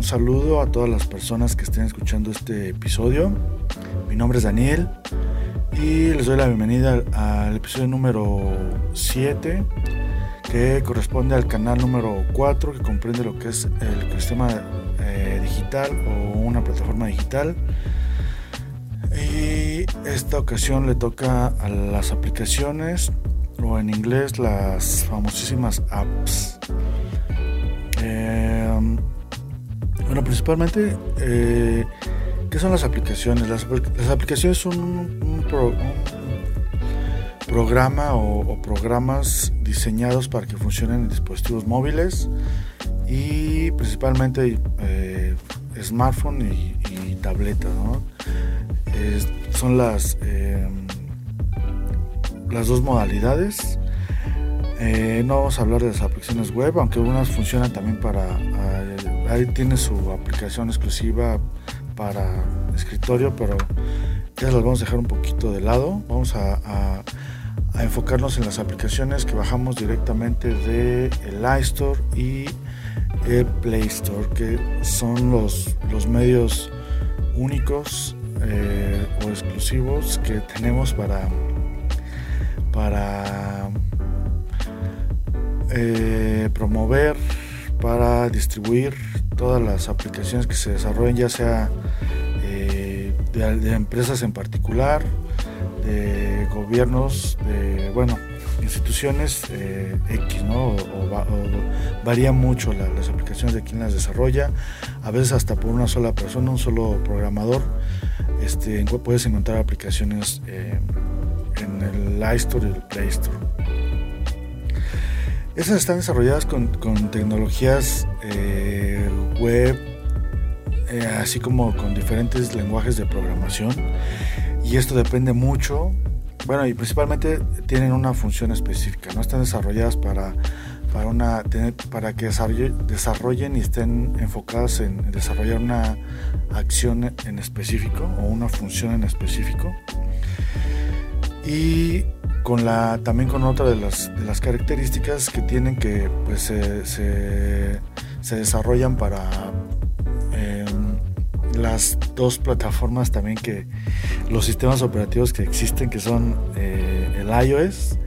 un saludo a todas las personas que estén escuchando este episodio. Mi nombre es Daniel y les doy la bienvenida al episodio número 7 que corresponde al canal número 4 que comprende lo que es el sistema eh, digital o una plataforma digital. Y esta ocasión le toca a las aplicaciones o en inglés las famosísimas apps. Bueno, principalmente, eh, ¿qué son las aplicaciones? Las, aplicaciones son un, programa o, programas diseñados para que funcionen en dispositivos móviles y principalmente eh, smartphone y, y tableta. son las las dos modalidades. Eh, no vamos a hablar de las aplicaciones web, aunque unas funcionan también para... Eh, ahí tiene su aplicación exclusiva para escritorio, pero ya las vamos a dejar un poquito de lado. Vamos a, enfocarnos en las aplicaciones que bajamos directamente de el iStore y el Play Store, que son los, los medios únicos eh, o exclusivos que tenemos para para eh, promover, para distribuir todas las aplicaciones que se desarrollen, ya sea eh, de, empresas en particular, de gobiernos, de, bueno, instituciones eh, X, ¿no? O, varía mucho las aplicaciones de quien las desarrolla, a veces hasta por una sola persona, un solo programador, este, puedes encontrar aplicaciones en el iStore y el Play Store. Esas están desarrolladas con, tecnologías eh, web, eh, así como con diferentes lenguajes de programación. Y esto depende mucho, bueno, y principalmente tienen una función específica, no están desarrolladas para, para, una, para que desarrollen y estén enfocadas en desarrollar una acción en específico o una función en específico y con la también con otra de las, de las características que tienen que pues se, se, desarrollan para em, las dos plataformas también que los sistemas operativos que existen que son eh, el iOS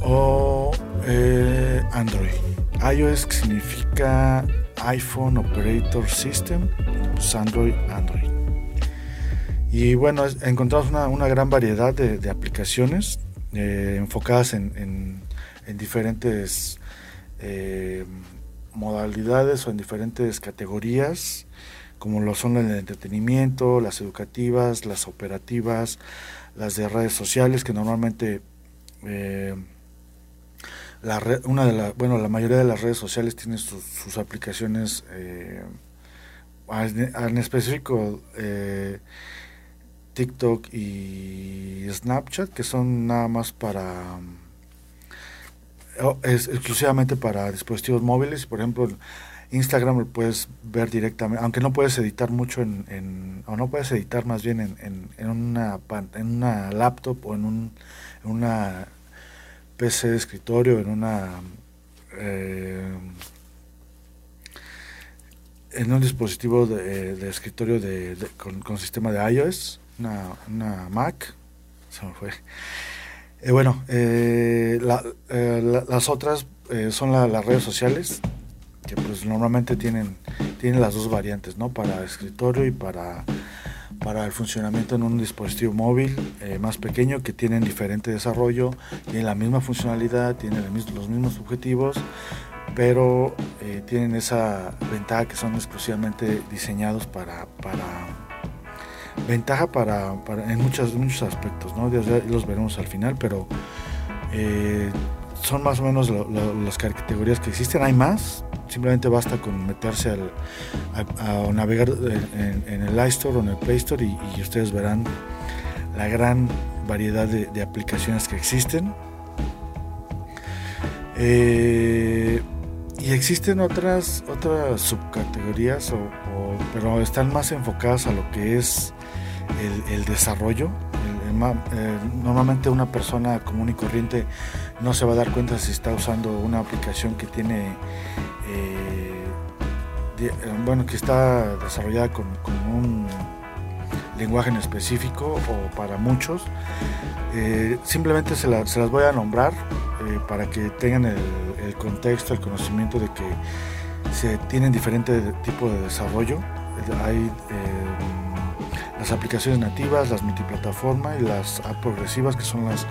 o eh, Android. iOS significa iPhone Operator System pues Android Android y bueno, encontramos una, gran variedad de, aplicaciones eh, enfocadas en, en, diferentes eh, modalidades o en diferentes categorías, como lo son el entretenimiento, las educativas, las operativas, las de redes sociales, que normalmente eh, la una de la, bueno, la mayoría de las redes sociales tienen sus, sus aplicaciones en específico TikTok y Snapchat, que son nada más para oh, es exclusivamente para dispositivos móviles. Por ejemplo, Instagram lo puedes ver directamente, aunque no puedes editar mucho en, o no puedes editar más bien en, en, una, en una laptop o en, un, en una PC de escritorio, en una eh, en un dispositivo de, escritorio de, con sistema de iOS una, Mac, se me fue. Eh, bueno, eh, eh, las otras son las redes sociales, que pues normalmente tienen, tienen las dos variantes, ¿no? Para escritorio y para, para el funcionamiento en un dispositivo móvil más pequeño que tienen diferente desarrollo, tienen la misma funcionalidad, tienen los mismos objetivos, pero tienen esa ventaja que son exclusivamente diseñados para, para ventaja para, en muchos, muchos aspectos, ¿no? los veremos al final, pero eh, son más o menos las categorías que existen. Hay más, simplemente basta con meterse al, a, navegar en, el iStore o en el Play Store y, ustedes verán la gran variedad de, aplicaciones que existen. Eh, y existen otras, otras subcategorías, pero están más enfocadas a lo que es el, desarrollo. Eh, normalmente una persona común y corriente no se va a dar cuenta si está usando una aplicación que tiene, eh, eh, bueno, que está desarrollada con, un lenguaje en específico o para muchos. simplemente se, las voy a nombrar para que tengan el, el, contexto, el conocimiento de que se tienen diferentes tipos de desarrollo. Hay las aplicaciones nativas, las multiplataforma y las progresivas, que son las,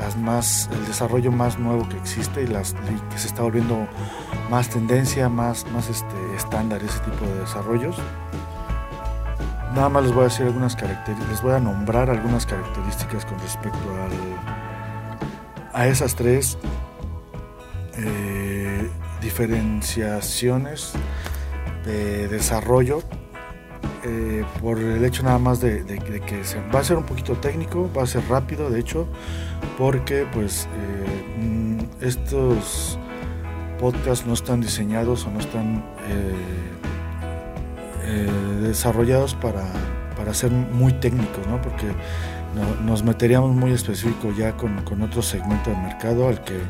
las más, el desarrollo más nuevo que existe y las que se está volviendo más tendencia, más, más este, estándar ese tipo de desarrollos. Nada más les voy a decir algunas características, les voy a nombrar algunas características con respecto al, a esas tres eh, diferenciaciones de desarrollo eh, por el hecho nada más de, que se, va a ser un poquito técnico, va a ser rápido de hecho, porque pues eh, estos podcasts no están diseñados o no están eh, desarrollados para, para, ser muy técnicos, ¿no? porque nos meteríamos muy específico ya con, con, otro segmento de mercado al que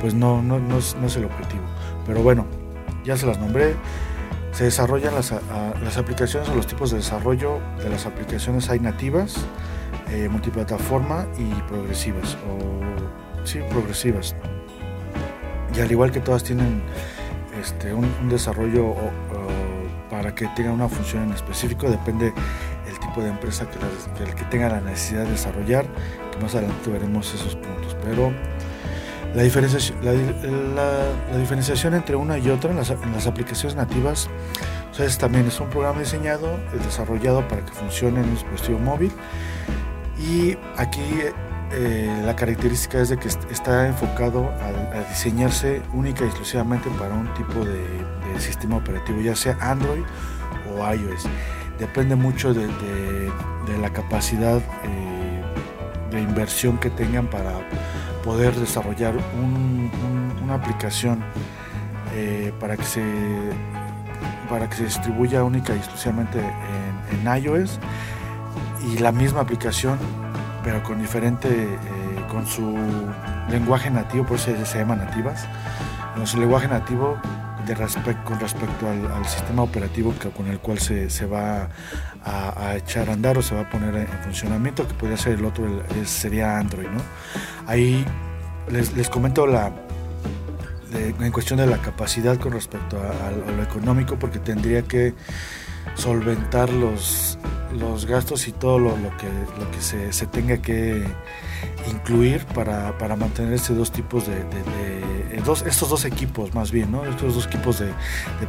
pues no, no, no es el objetivo. Pero bueno, ya se las nombré se desarrollan las, aplicaciones o los tipos de desarrollo de las aplicaciones hay nativas, eh, multiplataforma y progresivas, o sí, progresivas. Y al igual que todas tienen este, un, desarrollo para que tengan una función en específico, depende el tipo de empresa que, que tenga la necesidad de desarrollar, más adelante veremos esos puntos. Pero la diferenciación, entre una y otra en las, aplicaciones nativas también es un programa diseñado, desarrollado para que funcione en un dispositivo móvil y aquí eh, la característica es de que está enfocado a, diseñarse única y exclusivamente para un tipo de, sistema operativo, ya sea Android o iOS. Depende mucho de, la capacidad eh, de inversión que tengan para poder desarrollar una aplicación eh, para que se para que se distribuya única y exclusivamente en, iOS y la misma aplicación pero con diferente eh, con su lenguaje nativo por eso se, llama nativas. Con su lenguaje nativo de con respecto al, sistema operativo con el cual se, va a, echar a andar o se va a poner en funcionamiento, que podría ser el otro, sería Android. ¿no? Ahí les, comento la, en cuestión de la capacidad con respecto a, lo económico, porque tendría que solventar los, los gastos y todo lo, que, lo que se, tenga que incluir para, mantener estos dos tipos de, eh, dos, estos dos equipos más bien, ¿no? estos dos equipos de,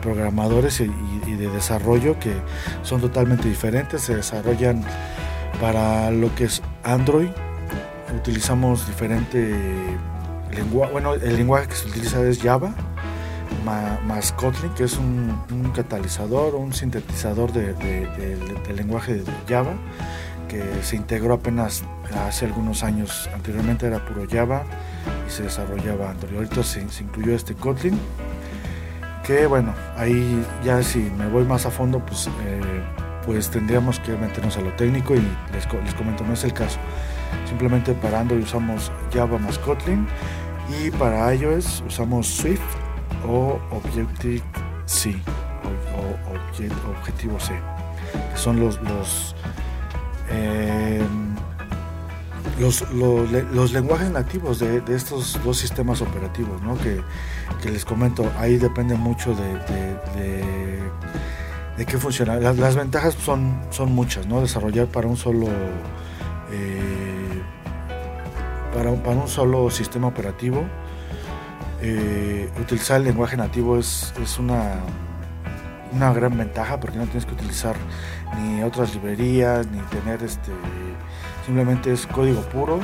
programadores y, de desarrollo que son totalmente diferentes, se desarrollan para lo que es Android, utilizamos diferente lenguaje, bueno, el lenguaje que se utiliza es Java, más Kotlin, que es un, catalizador, un sintetizador de, del lenguaje de Java, que se integró apenas hace algunos años. Anteriormente era puro Java y se desarrollaba Android. Ahorita se, incluyó este Kotlin, que bueno, ahí ya si me voy más a fondo, pues, eh, pues tendríamos que meternos a lo técnico y les, les comento, no es el caso. Simplemente para Android usamos Java más Kotlin y para iOS usamos Swift o Objective-C o, Objetivo C, que son los, em, los, los, lenguajes nativos de, estos dos sistemas operativos, ¿no? que, les comento, ahí depende mucho de, de, qué funciona. Las, ventajas son, son muchas, ¿no? desarrollar para un solo... Eh, para, un solo sistema operativo. Eh, utilizar el lenguaje nativo es, una, una gran ventaja porque no tienes que utilizar ni otras librerías, ni tener este. Simplemente es código puro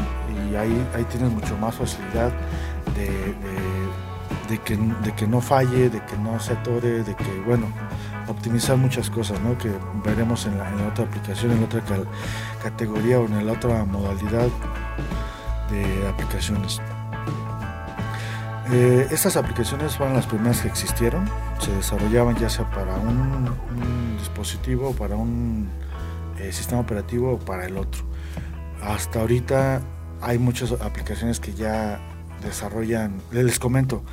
y ahí, ahí tienes mucho más facilidad de, de que, de que no falle, de que no se atore, de que, bueno, optimizar muchas cosas, ¿no? Que veremos en la, otra aplicación, en la otra categoría o en la otra modalidad de aplicaciones. Eh, estas aplicaciones fueron las primeras que existieron, se desarrollaban ya sea para un, para un eh, sistema operativo o para el otro. Hasta ahorita hay muchas aplicaciones que ya desarrollan, les comento,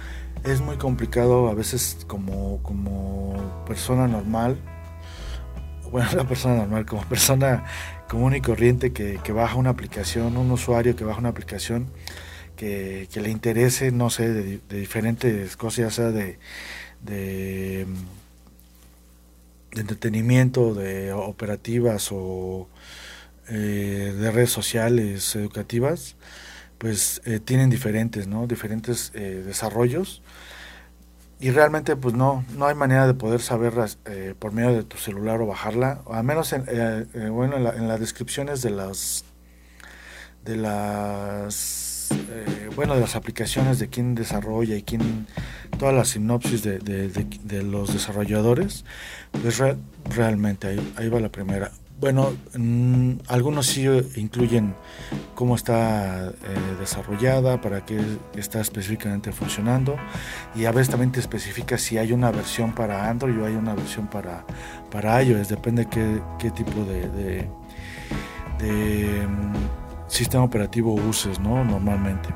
es muy complicado a veces como, como persona normal, bueno, la persona normal, como persona común y corriente que, baja una aplicación, un usuario que baja una aplicación que, le interese, no sé, de, diferentes cosas, ya sea de, de, entretenimiento, de operativas o eh, de redes sociales educativas, pues eh, tienen diferentes, ¿no? Diferentes eh, desarrollos y realmente pues no no hay manera de poder saberlas eh, por medio de tu celular o bajarla o al menos en, bueno en, las descripciones de las de las bueno de las aplicaciones de quién desarrolla y quién toda la sinopsis de, los desarrolladores pues realmente ahí, ahí va la primera. Bueno, mm, algunos sí incluyen cómo está eh, desarrollada, para qué está específicamente funcionando y a veces también te especifica si hay una versión para Android o hay una versión para, para iOS, depende qué, qué tipo de, de, mm, sistema operativo uses ¿no? normalmente.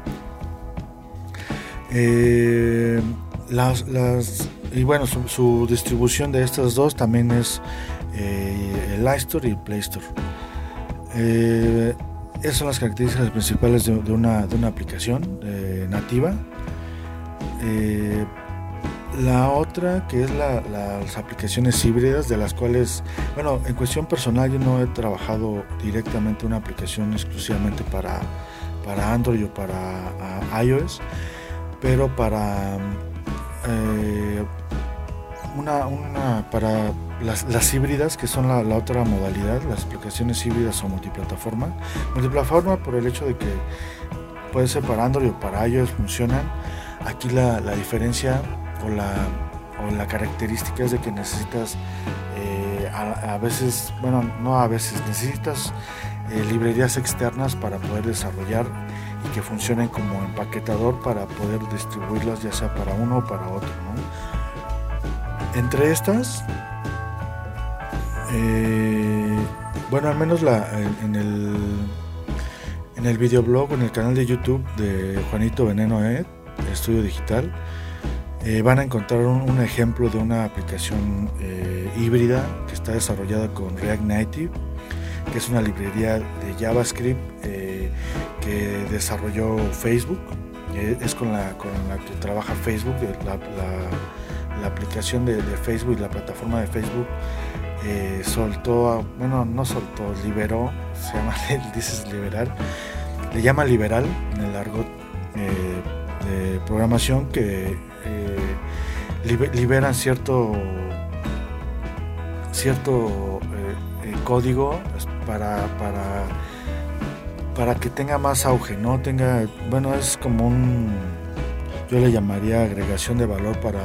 Eh, las, las, y bueno, su distribución de estas dos también es eh, el iStore y el Play Store. Eh, esas son las características principales de, una, aplicación eh, nativa. La otra que es las aplicaciones híbridas de las cuales, bueno, en cuestión personal yo no he trabajado directamente una aplicación exclusivamente para, para Android o para iOS, pero para una, una, para las, híbridas, que son la, otra modalidad, las aplicaciones híbridas o multiplataforma. Multiplataforma por el hecho de que puede ser para Android o para iOS funcionan. Aquí la, diferencia o la, o la característica es de que necesitas eh, a, veces, bueno, no a veces, necesitas eh, librerías externas para poder desarrollar y que funcionen como empaquetador para poder distribuirlas ya sea para uno o para otro. Entre estas eh, bueno, al menos la, en, el, en el videoblog, en el canal de YouTube de Juanito Veneno Ed, Estudio Digital, eh, van a encontrar un, ejemplo de una aplicación eh, híbrida que está desarrollada con React Native, que es una librería de JavaScript que desarrolló Facebook. es con la, con la que trabaja Facebook, la, la, aplicación de, de, Facebook la plataforma de Facebook eh, soltó, bueno, no soltó, liberó, se llama, dices liberar, le llama liberal en el argot eh, de programación que eh, liberan cierto, cierto código para, para, para que tenga más auge, ¿no? Tenga, bueno, es como un, yo le llamaría agregación de valor para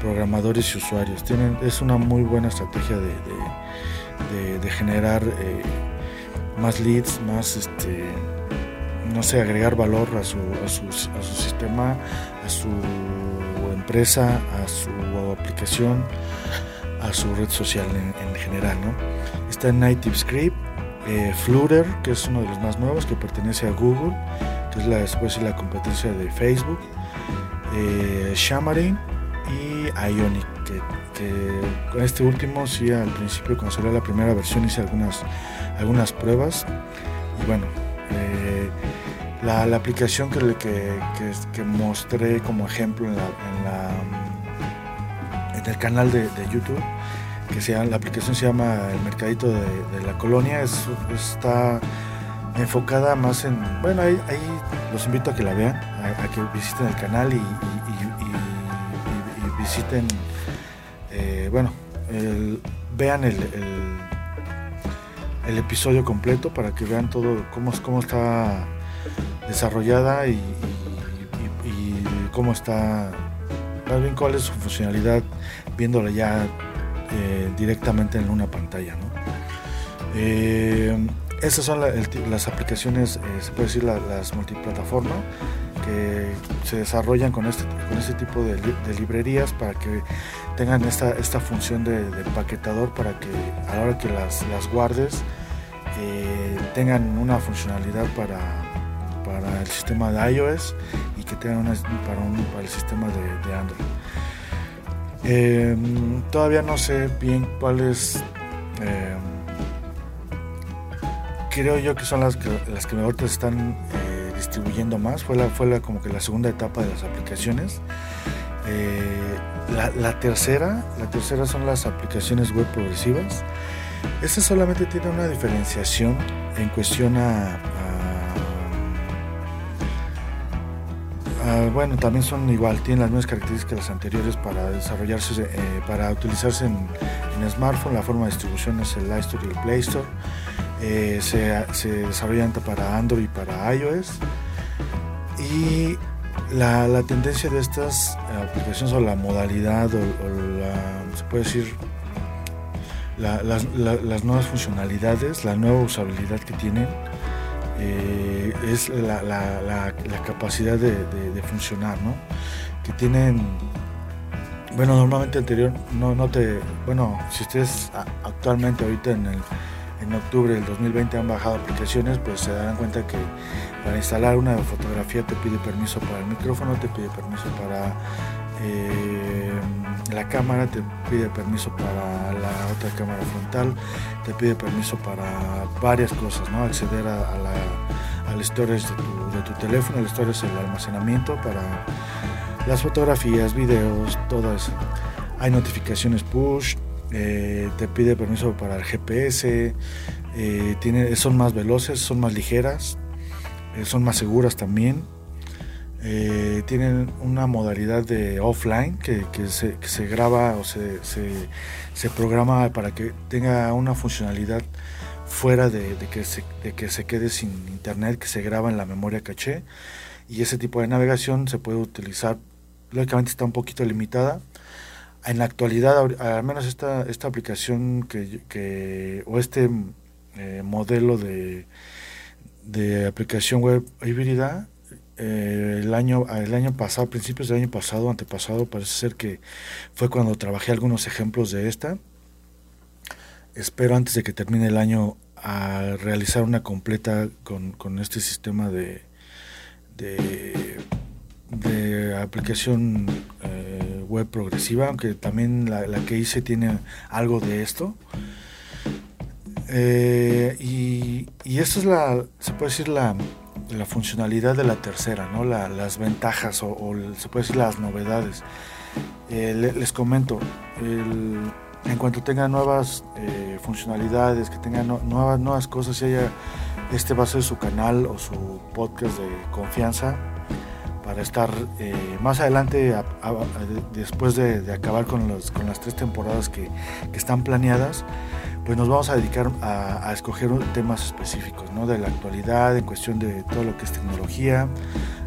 programadores y usuarios. Tienen, es una muy buena estrategia de, generar eh, más leads, más, este, no sé, agregar valor a su, a su, a su sistema, a su empresa, a su aplicación, a su red social en, general. ¿no? Está en Native Script, eh, Flutter, que es uno de los más nuevos, que pertenece a Google, que es la, después de la competencia de Facebook, eh, Xamarin, y Ionic, que, con este último sí al principio cuando salió la primera versión hice algunas, algunas pruebas y bueno, eh, la, aplicación que, que, que, mostré como ejemplo en, la, en, el canal de, YouTube, que sea, la aplicación se llama El Mercadito de, la Colonia, es, está enfocada más en, bueno, ahí, los invito a que la vean, a, que visiten el canal y visiten, eh, bueno, vean el, el, episodio completo para que vean todo cómo, cómo está desarrollada y, cómo está más bien cuál es su funcionalidad viéndola ya eh, directamente en una pantalla. ¿no? Eh, estas son las aplicaciones, eh, se puede decir las multiplataforma, que se desarrollan con este, con este tipo de, librerías para que tengan esta, esta función de, empaquetador para que a la hora que las guardes tengan una funcionalidad para, el sistema de iOS y que tengan una para, para el sistema de, Android. Em, todavía no sé bien cuáles em, creo yo que son las que, las que ahorita están eh, distribuyendo más. Fue, la, fue la, como que la segunda etapa de las aplicaciones. Eh, la, tercera, la tercera son las aplicaciones web progresivas. Esta solamente tiene una diferenciación en cuestión a, bueno, también son igual, tienen las mismas características que las anteriores para desarrollarse, eh, para utilizarse en, smartphone. La forma de distribución es el iStore y el Play Store. Eh, se, se, desarrollan para Android y para iOS. Y la, tendencia de estas aplicaciones o la modalidad o, la, se puede decir, las nuevas funcionalidades, la nueva usabilidad que tienen eh, es la, capacidad de, funcionar, ¿no? Que tienen, bueno, normalmente anterior, no, no te, bueno, si ustedes actualmente ahorita en, el, en octubre del 2020 han bajado aplicaciones, pues se darán cuenta que para instalar una fotografía te pide permiso para el micrófono, te pide permiso para eh, la cámara, te pide permiso para la otra cámara frontal, te pide permiso para varias cosas, ¿no? Acceder a, la, al storage de tu, teléfono, el storage es el almacenamiento para las fotografías, videos, todo eso. Hay notificaciones push, eh, te pide permiso para el GPS, eh, tiene, son más veloces, son más ligeras, son más seguras también eh, tienen una modalidad de offline que, se, graba o se, programa para que tenga una funcionalidad fuera de, que se, que se quede sin internet, que se graba en la memoria caché. Y ese tipo de navegación se puede utilizar, lógicamente está un poquito limitada. En la actualidad, al menos esta, esta aplicación que, o este eh, modelo de, de aplicación web híbrida eh, el, año, el año pasado, principios del año pasado, antepasado, parece ser que fue cuando trabajé algunos ejemplos de esta. Espero antes de que termine el año a realizar una completa con, este sistema de, de, aplicación eh, web progresiva, aunque también la, que hice tiene algo de esto. Eh, y, y esto es la, se puede decir, la, la funcionalidad de la tercera, ¿no? las ventajas o, se puede decir las novedades. Eh, les comento, en cuanto tenga nuevas eh, funcionalidades, que tenga nuevas, cosas, si haya, este va a ser su canal o su podcast de confianza para estar eh, más adelante, después de, acabar con, las tres temporadas que están planeadas, pues nos vamos a dedicar a, escoger temas específicos, ¿no? De la actualidad, en cuestión de todo lo que es tecnología,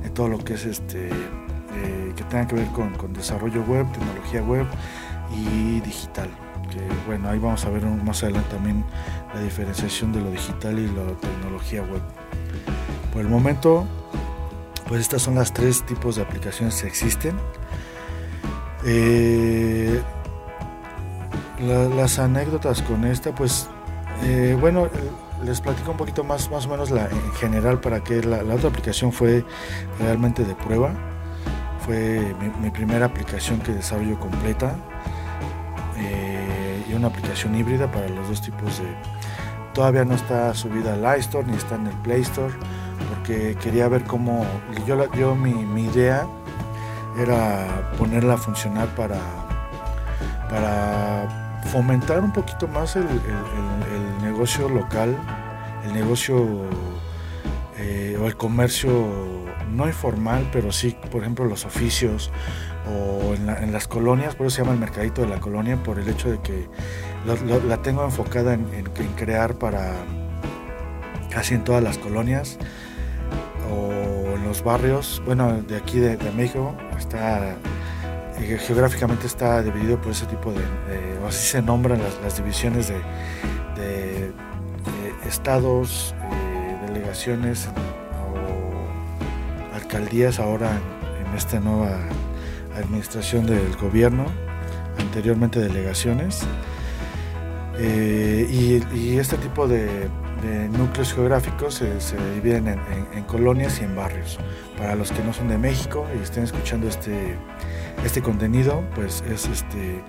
de todo lo que es este, eh, que tenga que ver con, desarrollo web, tecnología web y digital. Que bueno, ahí vamos a ver más adelante también la diferenciación de lo digital y la tecnología web. Por el momento, pues estas son las tres tipos de aplicaciones que existen. Eh, las anécdotas con esta, pues eh, bueno, les platico un poquito más, más o menos la, en general para que la, otra aplicación fue realmente de prueba. Fue mi, primera aplicación que desarrollo completa eh, y una aplicación híbrida para los dos tipos de... Todavía no está subida al iStore ni está en el Play Store porque quería ver cómo... Yo, yo mi, mi idea era ponerla a funcionar para, para fomentar un poquito más el, negocio local, el negocio eh, o el comercio no informal, pero sí, por ejemplo, los oficios o en, las colonias, por eso se llama el mercadito de la colonia, por el hecho de que la tengo enfocada en, crear para casi en todas las colonias o en los barrios, bueno, de aquí de, México está geográficamente está dividido por ese tipo de, o así se nombran las, divisiones de, estados, delegaciones o alcaldías ahora en esta nueva administración del gobierno, anteriormente delegaciones. Eh, y, este tipo de, núcleos geográficos se, dividen en, colonias y en barrios. Para los que no son de México y estén escuchando este, este contenido, pues es este,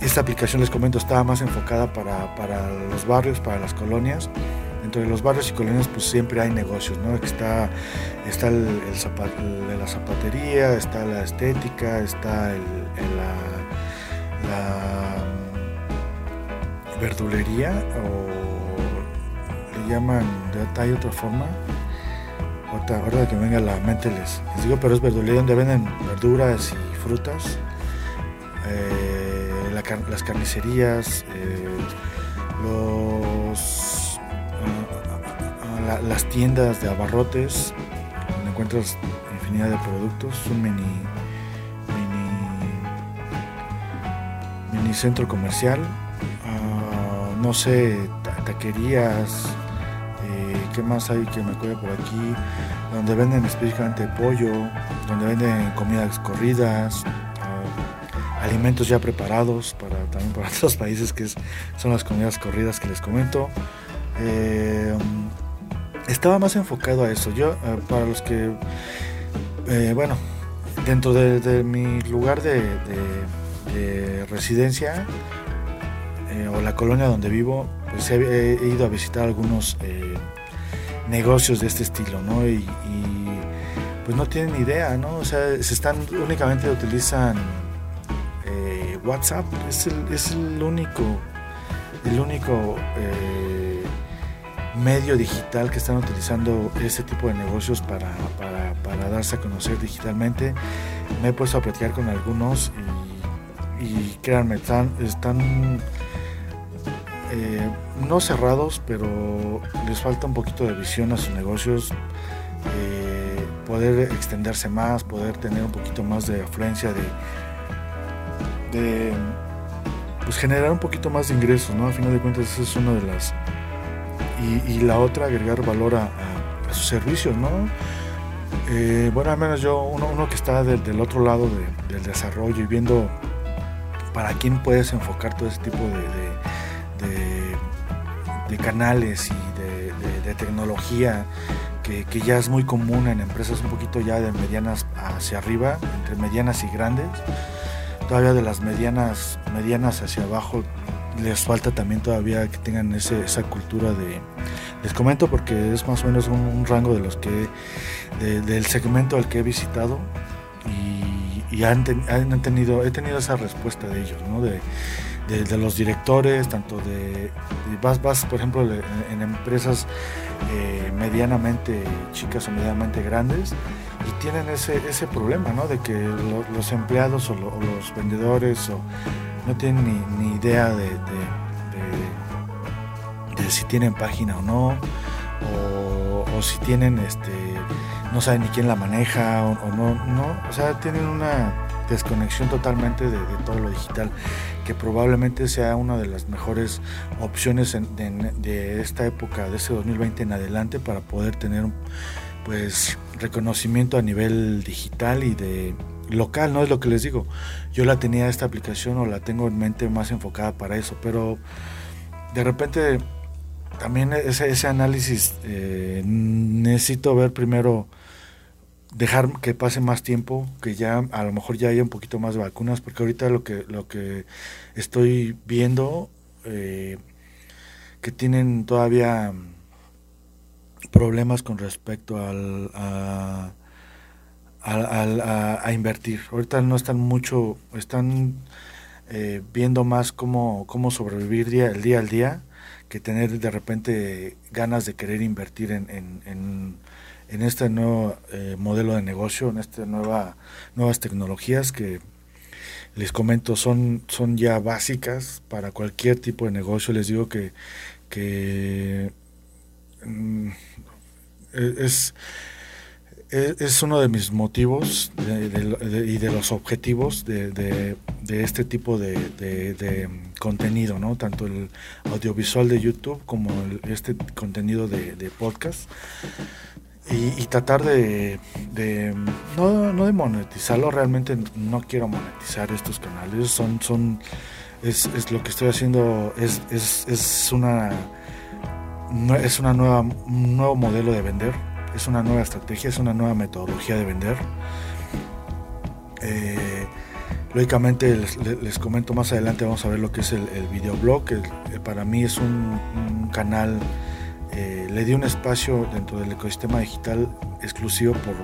esta aplicación, les comento, estaba más enfocada para, para los barrios, para las colonias dentro de los barrios y colonias pues siempre hay negocios, ¿no? Está, está el, la zapatería, está la estética, está el, la, verdulería o le llaman, hay otra forma, ahora, que venga a la mente les, digo, pero es verdulería donde venden verduras y frutas, eh, las carnicerías, eh, los las tiendas de abarrotes, donde encuentras infinidad de productos, un mini, mini, centro comercial, ah, no sé, taquerías, eh, ¿qué más hay que me acuerdo por aquí? Donde venden específicamente pollo, donde venden comidas corridas, ah, alimentos ya preparados para también para otros países que son las comidas corridas que les comento. Eh, estaba más enfocado a eso. Yo, eh, para los que, eh, bueno, dentro de, mi lugar de, residencia eh, o la colonia donde vivo, pues he, ido a visitar algunos negocios de este estilo, ¿no? Pues no tienen idea, ¿no? O sea, se están, únicamente utilizan WhatsApp, es el, es el único, el único medio digital que están utilizando ese tipo de negocios para, darse a conocer digitalmente. Me he puesto a platicar con algunos y, créanme, están, están eh, no cerrados, pero les falta un poquito de visión a sus negocios, eh, poder extenderse más, poder tener un poquito más de afluencia, de, pues generar un poquito más de ingresos, ¿no? A final de cuentas, esa es una de las y, la otra agregar valor a, sus servicios, ¿no? Eh, bueno, al menos yo, uno, que está del, otro lado del desarrollo y viendo para quién puedes enfocar todo ese tipo de, de, canales y de, tecnología que, que, ya es muy común en empresas un poquito ya de medianas hacia arriba, entre medianas y grandes. Todavía de las medianas, medianas hacia abajo les falta también todavía que tengan esa cultura de... Les comento porque es más o menos un, rango de los que... del segmento al que he visitado y, han, tenido, he tenido esa respuesta de ellos, ¿no? De, los directores, tanto de, vas, vas, por ejemplo, en, empresas eh, medianamente chicas o medianamente grandes y tienen ese, ese problema, ¿no? De que los empleados o, los vendedores o no tienen ni, idea de, de, si tienen página o no, o, si tienen, este, no saben ni quién la maneja o, no, no, o sea, tienen una desconexión totalmente de, todo lo digital, que probablemente sea una de las mejores opciones de, esta época, de ese 2020 en adelante, para poder tener pues reconocimiento a nivel digital y de local, no es lo que les digo. Yo la tenía esta aplicación o la tengo en mente más enfocada para eso, pero de repente también ese, ese análisis eh, necesito ver primero dejar que pase más tiempo, que ya a lo mejor ya haya un poquito más de vacunas, porque ahorita lo que lo que estoy viendo eh, que tienen todavía problemas con respecto al, a, a, invertir. Ahorita no están mucho, están eh, viendo más cómo, cómo sobrevivir día, el día al día que tener de repente ganas de querer invertir en, en, este nuevo eh, modelo de negocio, en estas nueva, nuevas tecnologías que les comento son, son ya básicas para cualquier tipo de negocio. Les digo que, que mm, es e, es, uno de mis motivos y de los objetivos de, este tipo de, contenido, ¿no? Tanto el audiovisual de YouTube como este contenido de, podcast. Y, tratar de, no, de monetizarlo, realmente no quiero monetizar estos canales, son, son, es, es lo que estoy haciendo, es, es, es una, es una nueva, un nuevo modelo de vender es una nueva estrategia, es una nueva metodología de vender. Eh, lógicamente les, comento más adelante, vamos a ver lo que es el, videoblog, que para mí es un, canal, eh, le di un espacio dentro del ecosistema digital exclusivo por,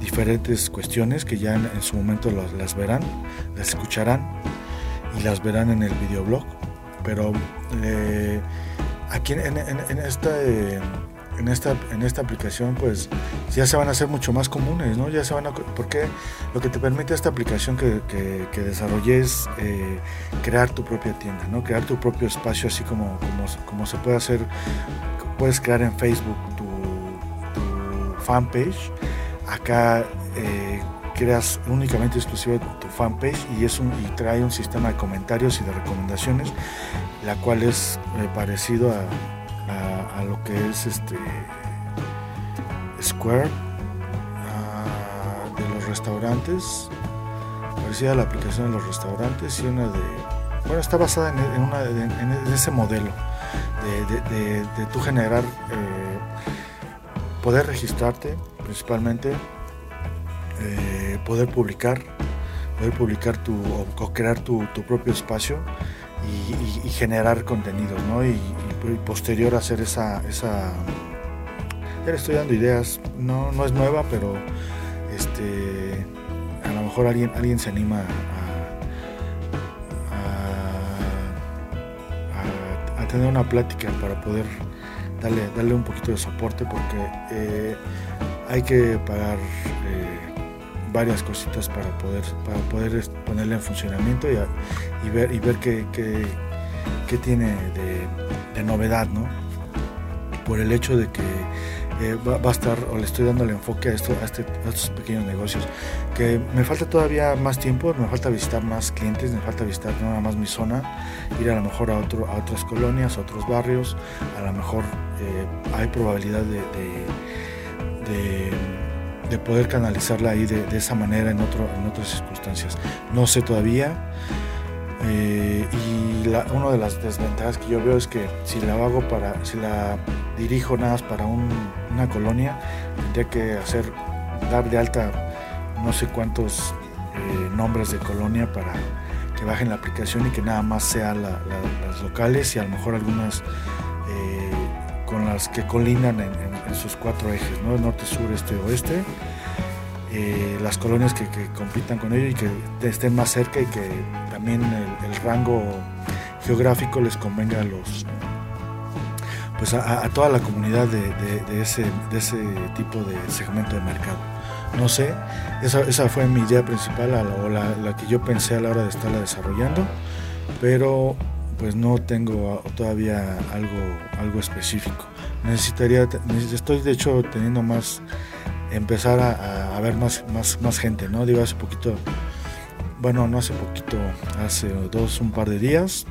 diferentes cuestiones que ya en, su momento las, verán, las escucharán y las verán en el videoblog. Pero eh, aquí en, en esta en esta, en esta aplicación pues ya se van a hacer mucho más comunes, ¿no? Ya se van a, porque lo que te permite esta aplicación que, que, desarrollé es eh, crear tu propia tienda, ¿no? Crear tu propio espacio así como, como, se puede hacer, puedes crear en Facebook tu, fanpage, acá eh, creas únicamente exclusivo tu fanpage y, es y trae un sistema de comentarios y de recomendaciones, la cual es eh, parecido a a, lo que es este Square de los restaurantes parecida a la aplicación de los restaurantes y una de bueno está basada en, una, en, ese modelo de, de, tu generar eh, poder registrarte principalmente eh, poder publicar poder publicar tu o, crear tu, tu propio espacio y, generar contenidos, ¿no? Y, posterior hacer esa, esa... Estoy dando ideas, no, no es nueva, pero este, a lo mejor alguien, alguien se anima a, a, tener una plática para poder darle, darle un poquito de soporte porque eh, hay que pagar varias cositas para poder, para poder ponerle en funcionamiento y, ver, y ver qué, tiene de, novedad, ¿no? Por el hecho de que eh, va, a estar, o le estoy dando el enfoque a, esto, a, este, a, estos pequeños negocios, que me falta todavía más tiempo, me falta visitar más clientes, me falta visitar nada más mi zona, ir a lo mejor a, otro, a otras colonias, a otros barrios, a lo mejor eh, hay probabilidad de de poder canalizarla ahí de, esa manera en, otro, en otras circunstancias. No sé todavía. Eh, y la, una de las desventajas que yo veo es que si la hago para, si la dirijo nada más para una colonia, tendría que hacer, dar de alta no sé cuántos eh, nombres de colonia para que bajen la aplicación y que nada más sean las locales y a lo mejor algunas eh, con las que colinan en, sus cuatro ejes, ¿no? norte, sur, este, oeste. Las colonias que, compitan con ello y que estén más cerca y que también el, rango geográfico les convenga a los pues a, toda la comunidad de, ese, de ese tipo de segmento de mercado. No sé, esa, esa fue mi idea principal o la, la, que yo pensé a la hora de estarla desarrollando, pero pues no tengo todavía algo, algo específico. Necesitaría, estoy de hecho teniendo más, empezar a, ver más, más, más gente, ¿no? Digo, hace poquito, bueno, no hace poquito, hace dos, un par de días,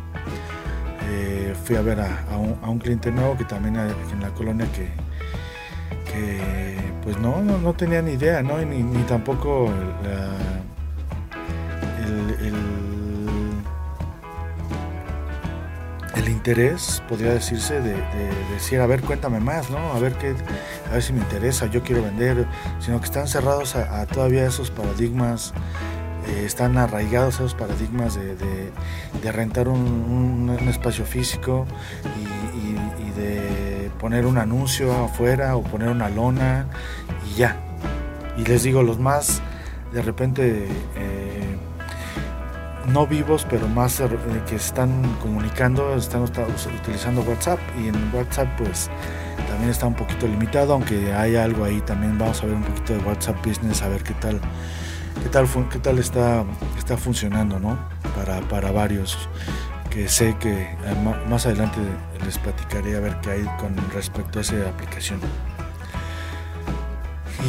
eh, fui a ver a, un, cliente nuevo que también en la colonia que, pues no, no, tenía ni idea, ¿no? Ni, tampoco el el interés, podría decirse, de, decir, a ver, cuéntame más, ¿no? A ver qué, a ver si me interesa, yo quiero vender, sino que están cerrados a, todavía esos paradigmas, están arraigados esos paradigmas de, rentar un, espacio físico y, de poner un anuncio afuera o poner una lona y ya. Y les digo, los más de repente eh, no vivos, pero más eh, que están comunicando, están utilizando WhatsApp. Y en WhatsApp pues también está un poquito limitado, aunque hay algo ahí también. Vamos a ver un poquito de WhatsApp Business a ver qué tal qué tal qué tal está está funcionando, ¿no? Para, para varios que sé que eh, más adelante les platicaré a ver qué hay con respecto a esa aplicación.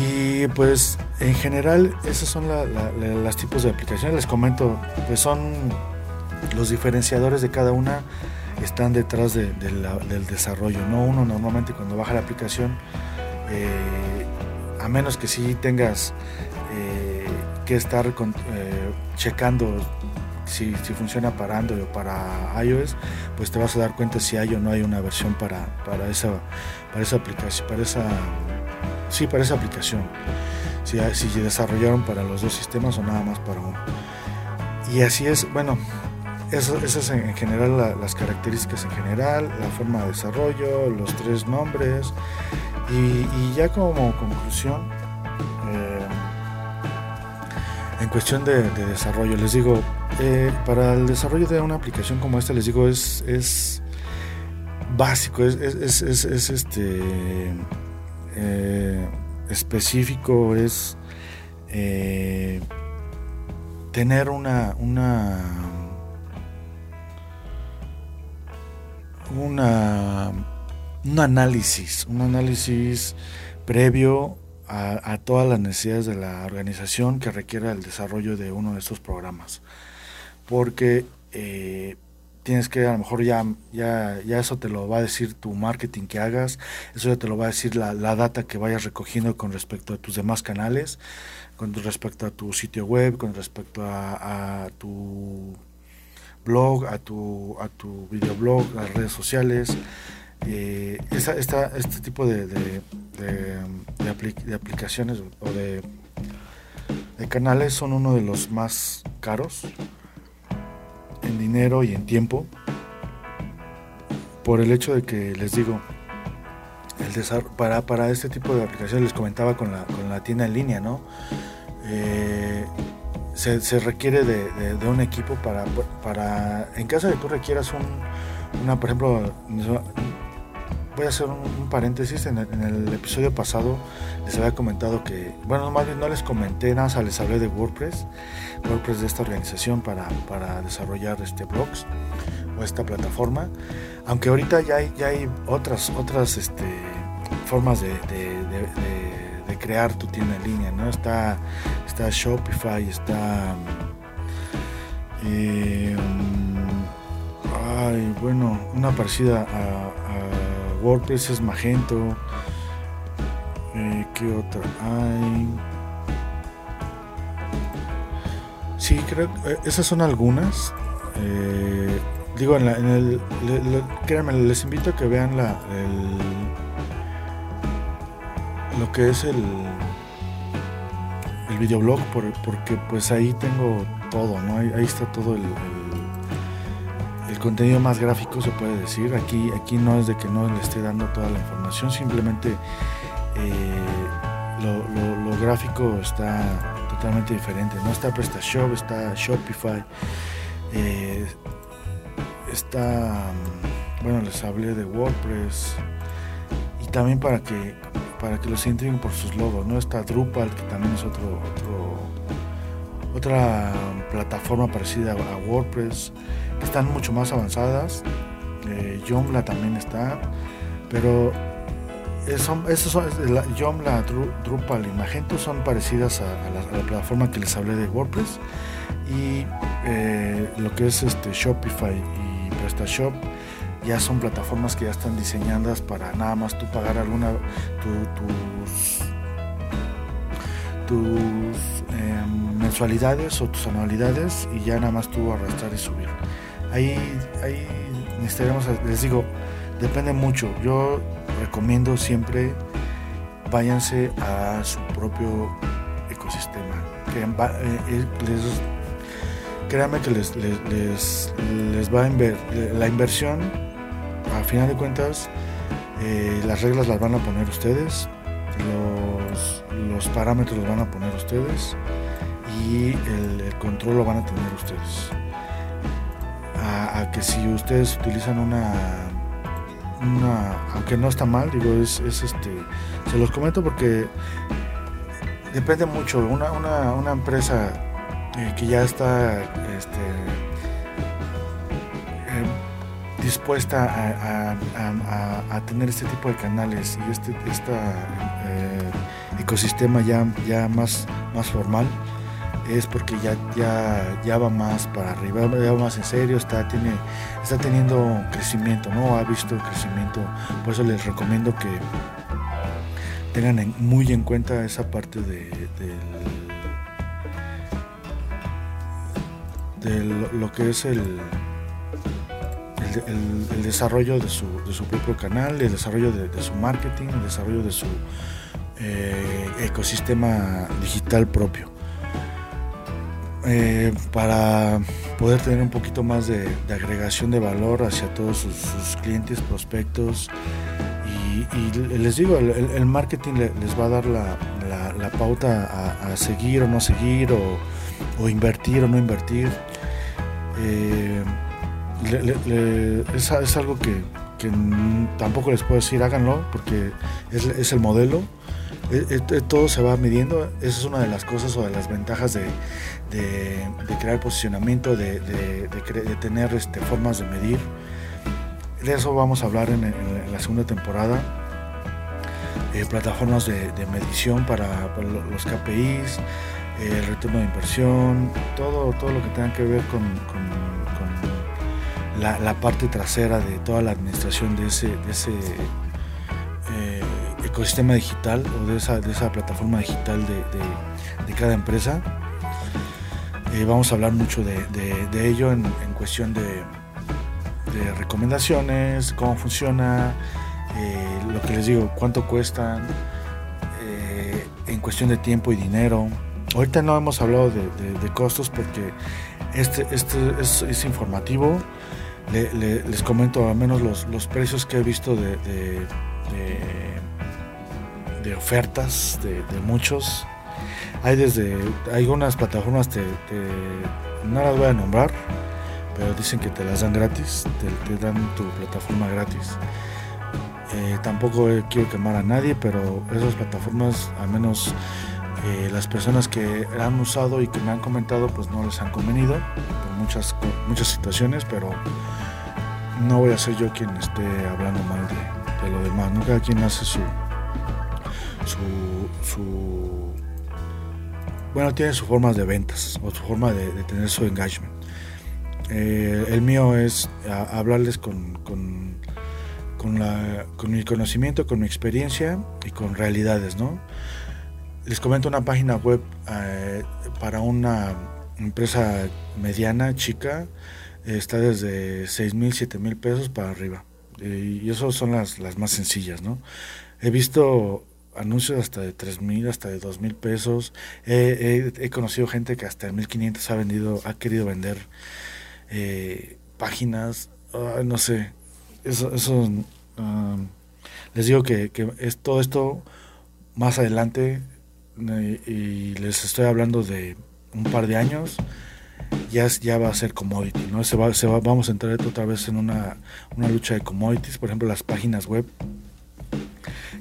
Y pues en general esos son los tipos de aplicaciones. Les comento, pues son los diferenciadores de cada una están detrás del desarrollo. ¿no? Uno normalmente cuando baja la aplicación, eh, a menos que sí tengas eh, que estar eh, checando si, funciona para Android o para iOS, pues te vas a dar cuenta si hay o no hay una versión para, para, esa, para esa aplicación, para esa, sí, para esa aplicación. Si, si desarrollaron para los dos sistemas o nada más para uno. Y así es, bueno, esas en general las características en general, la forma de desarrollo, los tres nombres y, ya como conclusión, en cuestión de, desarrollo, les digo, eh, para el desarrollo de una aplicación como esta, les digo, es, es básico, es, es, este eh, específico, es tener una, una una, un análisis, un análisis previo a, todas las necesidades de la organización que requiera el desarrollo de uno de estos programas. Porque eh, tienes que, a lo mejor ya, ya, ya eso te lo va a decir tu marketing que hagas, eso ya te lo va a decir la, data que vayas recogiendo con respecto a tus demás canales, con respecto a tu sitio web, con respecto a tu blog, a tu, a tu videoblog, a las redes sociales. Eh, este tipo de, de, de, aplicaciones o de, canales son uno de los más caros en dinero y en tiempo por el hecho de que les digo el para, para este tipo de aplicaciones les comentaba con la, con la tienda en línea no eh, se, requiere de, un equipo para, para, en caso de que tú requieras un, una, por ejemplo, voy a hacer un, paréntesis, en el, episodio pasado les había comentado que, bueno, más bien no les comenté nada, les hablé de WordPress, WordPress de esta organización para, para desarrollar este blogs o esta plataforma, aunque ahorita ya hay, ya hay otras, otras este, formas de crear tu tienda en línea, ¿no? Está, está Shopify, está... Eh, ay, bueno, una parecida a, WordPress es Magento. Eh, ¿Qué otra hay? Sí, creo que eh, esas son algunas. digo, en, el, créanme, les invito a que vean la, el, lo que es el, el videoblog, porque pues ahí tengo todo, ¿no? Ahí, está todo el, contenido más gráfico, se puede decir. Aquí, aquí no es de que no le esté dando toda la información, simplemente eh, lo, gráfico está totalmente diferente, ¿no? Está PrestaShop, está Shopify, eh, está, bueno, les hablé de WordPress y también para que para que los identifiquen por sus logos, ¿no? Está Drupal, que también es otro, otra plataforma parecida a WordPress, están mucho más avanzadas. Eh, Joomla también está, pero son, esos son, la, Joomla, Drupal y Magento son parecidas a, la, plataforma que les hablé de WordPress y eh, lo que es este Shopify y PrestaShop ya son plataformas que ya están diseñadas para nada más tú pagar alguna tus tus em, mensualidades o tus anualidades y ya nada más tú arrastrar y subir ahí ahí necesitaremos les digo depende mucho yo recomiendo siempre váyanse a su propio ecosistema que eh, les créanme que les, les, les, va a inver, la inversión a final de cuentas, eh, las reglas las van a poner ustedes, los, parámetros los van a poner ustedes y el, control lo van a tener ustedes. A, que si ustedes utilizan una, una, aunque no está mal, digo, es, este, se los comento porque depende mucho. Una, una, empresa eh, que ya está este, dispuesta a, tener este tipo de canales y este, esta eh, ecosistema ya, ya más, más formal es porque ya, ya, ya va más para arriba, ya va más en serio, está, tiene, está teniendo crecimiento, ¿no? Ha visto crecimiento, por eso les recomiendo que tengan muy en cuenta esa parte de, lo que es el, el, desarrollo de su, de su, propio canal, el desarrollo de, su marketing, el desarrollo de su eh, ecosistema digital propio. Eh, para poder tener un poquito más de, agregación de valor hacia todos sus, clientes, prospectos. Y, les digo, el, marketing les va a dar la, pauta a, seguir o no seguir, o, invertir o no invertir. Eh, es, algo que, tampoco les puedo decir háganlo porque es el modelo todo se va midiendo. Esa es una de las cosas o de las ventajas de, crear posicionamiento, de, tener este, formas de medir. De eso vamos a hablar en, la segunda temporada. Eh, plataformas de, medición para, los KPIs, el retorno de inversión, todo, todo lo que tenga que ver con, la, parte trasera de toda la administración de ese, de ese ecosistema digital o de esa, de esa plataforma digital de, cada empresa. Eh, vamos a hablar mucho de, ello en, cuestión de, recomendaciones, cómo funciona, eh, lo que les digo, cuánto cuestan, eh, en cuestión de tiempo y dinero. Ahorita no hemos hablado de, costos porque este, este es, informativo. les comento al menos los, los precios que he visto de de ofertas de, muchos. Hay desde algunas plataformas, te, no las voy a nombrar, pero dicen que te las dan gratis, te, dan tu plataforma gratis. Eh, tampoco quiero quemar a nadie, pero esas plataformas, al menos eh, las personas que han usado y que me han comentado, pues no les han convenido por muchas, muchas situaciones, pero no voy a ser yo quien esté hablando mal de, de lo demás, ¿no? Cada quien hace su, su, bueno, tiene sus formas de ventas o su forma de, tener su engagement. Eh, el mío es hablarles con, con, mi conocimiento, con mi experiencia y con realidades, ¿no? Les comento una página web eh, para una empresa mediana, chica, está desde 6 mil, 7 mil pesos para arriba. Y esas son las, las más sencillas, ¿no? He visto anuncios hasta de 3 mil, hasta de 2 mil pesos. he conocido gente que hasta de 1500 ha vendido, ha querido vender eh, páginas, no sé, eso, eso les digo que, es todo esto más adelante eh, y les estoy hablando de un par de años ya, ya va a ser commodity, ¿no? Se va, se va, vamos a entrar otra vez en una, una lucha de commodities, por ejemplo las páginas web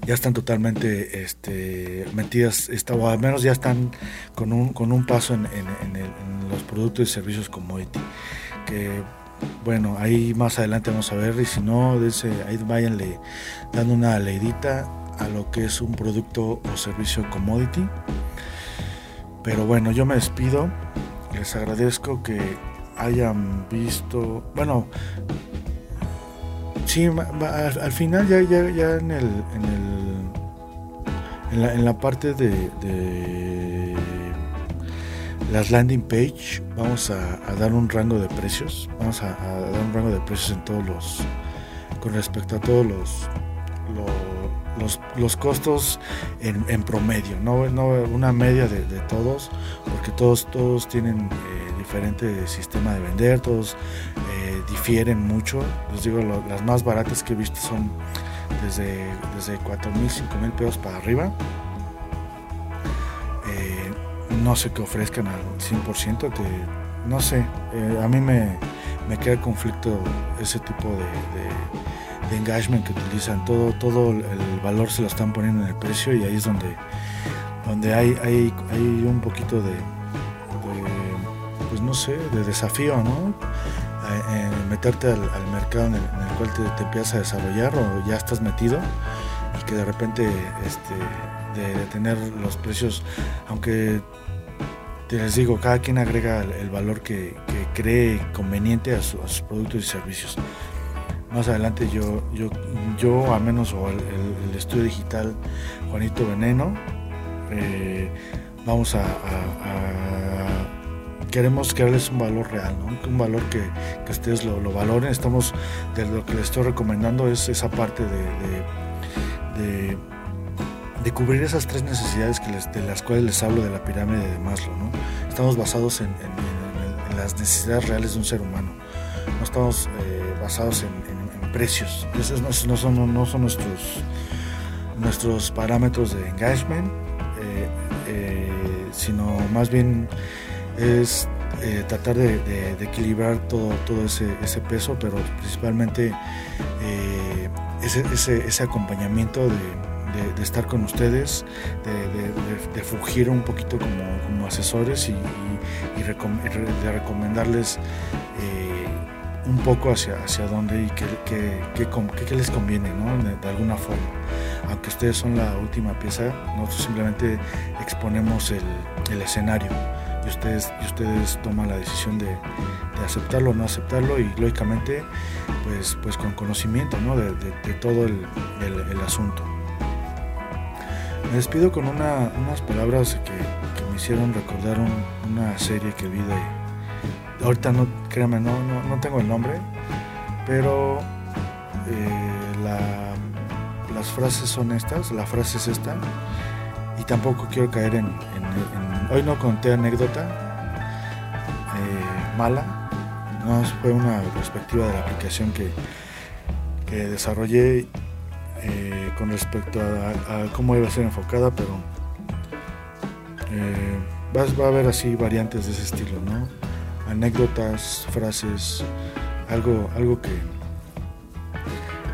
ya están totalmente este, metidas, o al menos ya están con un, con un paso en, los productos y servicios commodity. Que bueno, ahí más adelante vamos a ver, y si no, ese, ahí váyanle dando una leidita a lo que es un producto o servicio commodity. Pero bueno, yo me despido, les agradezco que hayan visto, bueno, Sí, al, final ya, ya, ya en el, en el en la, en la parte de, las landing page vamos a, dar un rango de precios. Vamos a, dar un rango de precios en todos los con respecto a todos los los, los, costos en, en, promedio no, no una media de, todos porque todos todos tienen eh, diferente sistema de vender todos difieren mucho. Les digo, las más baratas que he visto son desde, desde 4 mil, 5 mil pesos para arriba. Eh, no sé que ofrezcan al 100%, que, no sé, eh, a mí me, me queda conflicto ese tipo de, engagement que utilizan. Todo, todo el valor se lo están poniendo en el precio y ahí es donde, donde hay, hay, hay un poquito de, pues no sé, de desafío, ¿no? Meterte al, mercado en el, cual te, empiezas a desarrollar o ya estás metido y que de repente este, de, tener los precios, aunque te les digo, cada quien agrega el, valor que, cree conveniente a, sus productos y servicios. Más adelante yo, yo, yo al menos, o el, estudio digital Juanito Veneno, eh, vamos a, queremos crearles un valor real, un valor que, ustedes lo, valoren. Estamos, de lo que les estoy recomendando es esa parte de, cubrir esas tres necesidades que de las cuales les hablo de la pirámide de Maslow. ¿no? Estamos basados en, las necesidades reales de un ser humano, no estamos eh, basados en, precios. Esos no, son, no son nuestros, nuestros parámetros de engagement. Eh, eh, sino más bien es eh, tratar de, equilibrar todo, todo ese, peso, pero principalmente eh, ese, acompañamiento de, estar con ustedes, de, fugir un poquito como, asesores y, de recomendarles un poco hacia, hacia dónde y qué, les conviene, de alguna forma. Aunque ustedes son la última pieza, nosotros simplemente exponemos el, escenario ustedes, ustedes toman la decisión de, aceptarlo o no aceptarlo y lógicamente pues, pues con conocimiento de, todo el, asunto. Me despido con unas palabras que, me hicieron recordar una serie que vi de... Ahorita no, créanme, no, no, tengo el nombre, pero eh, la las frases son estas, la frase es esta, y tampoco quiero caer en... hoy no conté anécdota eh, mala, no fue una perspectiva de la aplicación que, que desarrollé eh, con respecto a, cómo iba a ser enfocada, pero eh, va, a haber así variantes de ese estilo, ¿no? Anécdotas, frases, algo, algo que,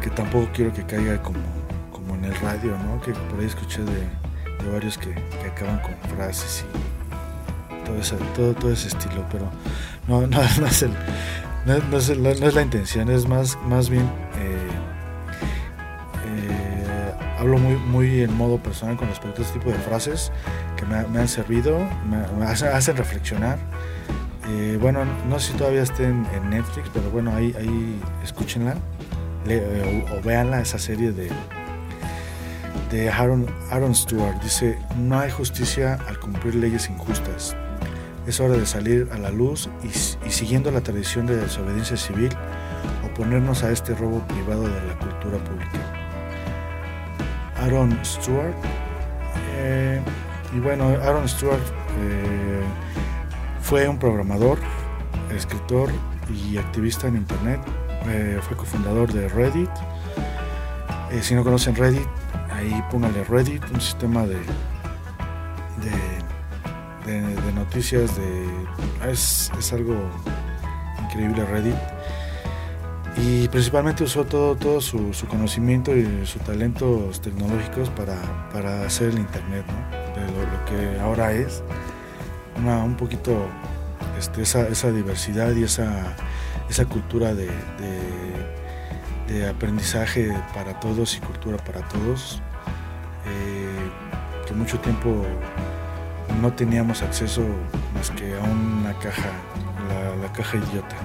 que tampoco quiero que caiga como en el radio, ¿no? Que por ahí escuché de, varios que, acaban con frases y todo, ese, todo, todo ese estilo, pero no, no, no, es, no, es, la intención, es más, más bien eh, eh, hablo muy, muy en modo personal con respecto a este tipo de frases que me, han servido, me, hacen, reflexionar. Eh, bueno, no sé si todavía estén en Netflix, pero bueno, ahí, ahí escúchenla o, o, véanla, esa serie de, de Aaron, Stewart. Dice, no hay justicia al cumplir leyes injustas. Es hora de salir a la luz y, siguiendo la tradición de desobediencia civil, oponernos a este robo privado de la cultura pública. Aaron Stewart. Eh, y bueno, Aaron Stewart eh, fue un programador, escritor y activista en Internet. Eh, fue cofundador de Reddit. si no conocen Reddit, ahí póngale Reddit, un sistema de, de, noticias de es, algo increíble Reddit. Y principalmente usó todo, todo su, conocimiento y sus talentos tecnológicos para, hacer el internet de lo, que ahora es. Un poquito este, esa, diversidad y esa, esa cultura de aprendizaje para todos y cultura para todos, eh, que mucho tiempo no teníamos acceso más que a una caja, la, caja idiota,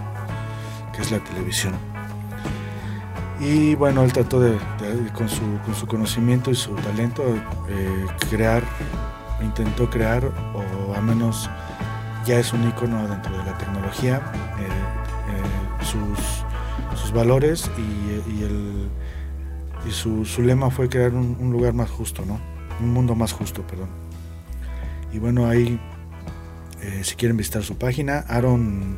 que es la televisión. Y bueno, él trató de, con, su, con, su, conocimiento y su talento, eh, crear, intentó crear, o al menos ya es un icono dentro de la tecnología, eh, sus valores y, el, y su, lema fue crear un, lugar más justo, ¿no? Un mundo más justo, perdón. Y bueno, ahí, eh, si quieren visitar su página, aronsw.com,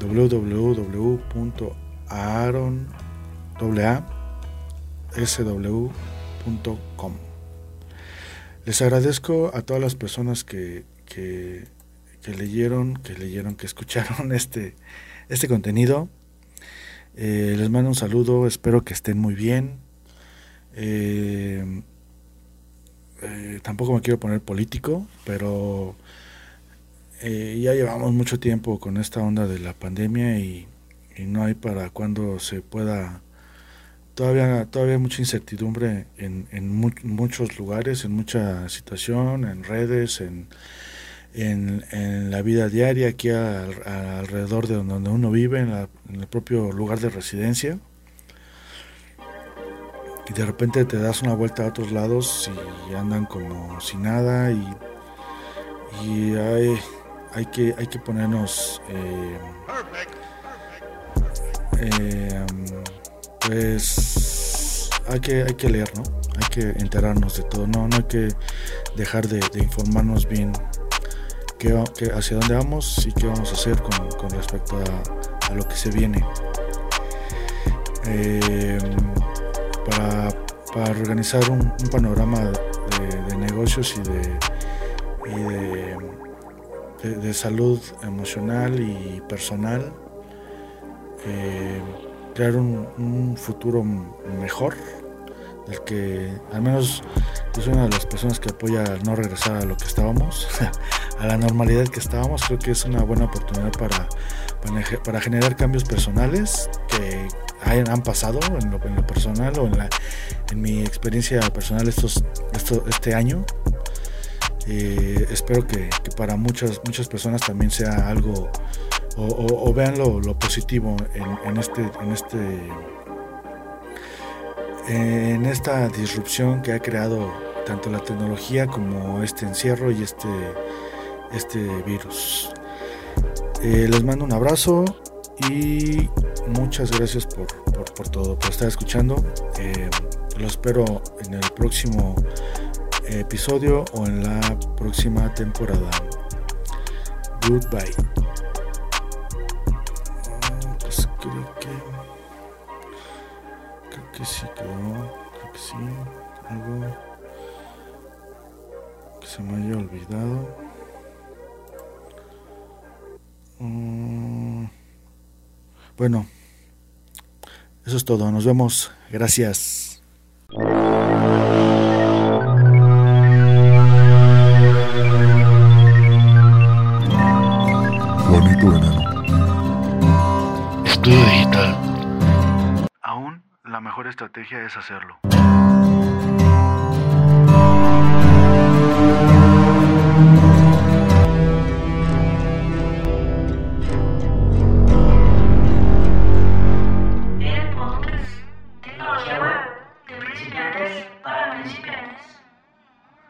www.aronsw.com. Les agradezco a todas las personas que, que que leyeron, que leyeron, que escucharon este, este contenido. Eh, les mando un saludo, espero que estén muy bien. Eh, eh, tampoco me quiero poner político, pero ya llevamos mucho tiempo con esta onda de la pandemia y, no hay para cuando se pueda todavía, todavía hay mucha incertidumbre en, en muchos lugares, en mucha situación, en redes, en, en, la vida diaria, aquí alrededor de donde uno vive, en, el propio lugar de residencia. Y de repente te das una vuelta a otros lados y andan como si nada y, y hay, hay, que, hay que ponernos... Eh, eh, pues hay que, hay que leer, ¿no? Hay que enterarnos de todo, no, no hay que dejar de, informarnos bien hacia dónde vamos y qué vamos a hacer con, respecto a, lo que se viene. Eh, para, organizar un, panorama de, negocios y de, de, salud emocional y personal. Eh, crear un, futuro mejor, del que al menos soy una de las personas que apoya no regresar a lo que estábamos, a la normalidad que estábamos. Creo que es una buena oportunidad para, para, generar cambios personales que hayan, han pasado en lo, en lo personal o en, en mi experiencia personal estos, este año. Eh, espero que, para muchas, muchas personas también sea algo o, vean lo, positivo en, este en este en esta disrupción que ha creado tanto la tecnología como este encierro y este este virus. Eh, les mando un abrazo y muchas gracias por, por, todo por estar escuchando. Eh, lo espero en el próximo episodio o en la próxima temporada. Goodbye que sí creo, Creo que sí. Algo que se me haya olvidado. Mm, bueno, eso es todo. Nos vemos. Gracias. Estrategia es hacerlo.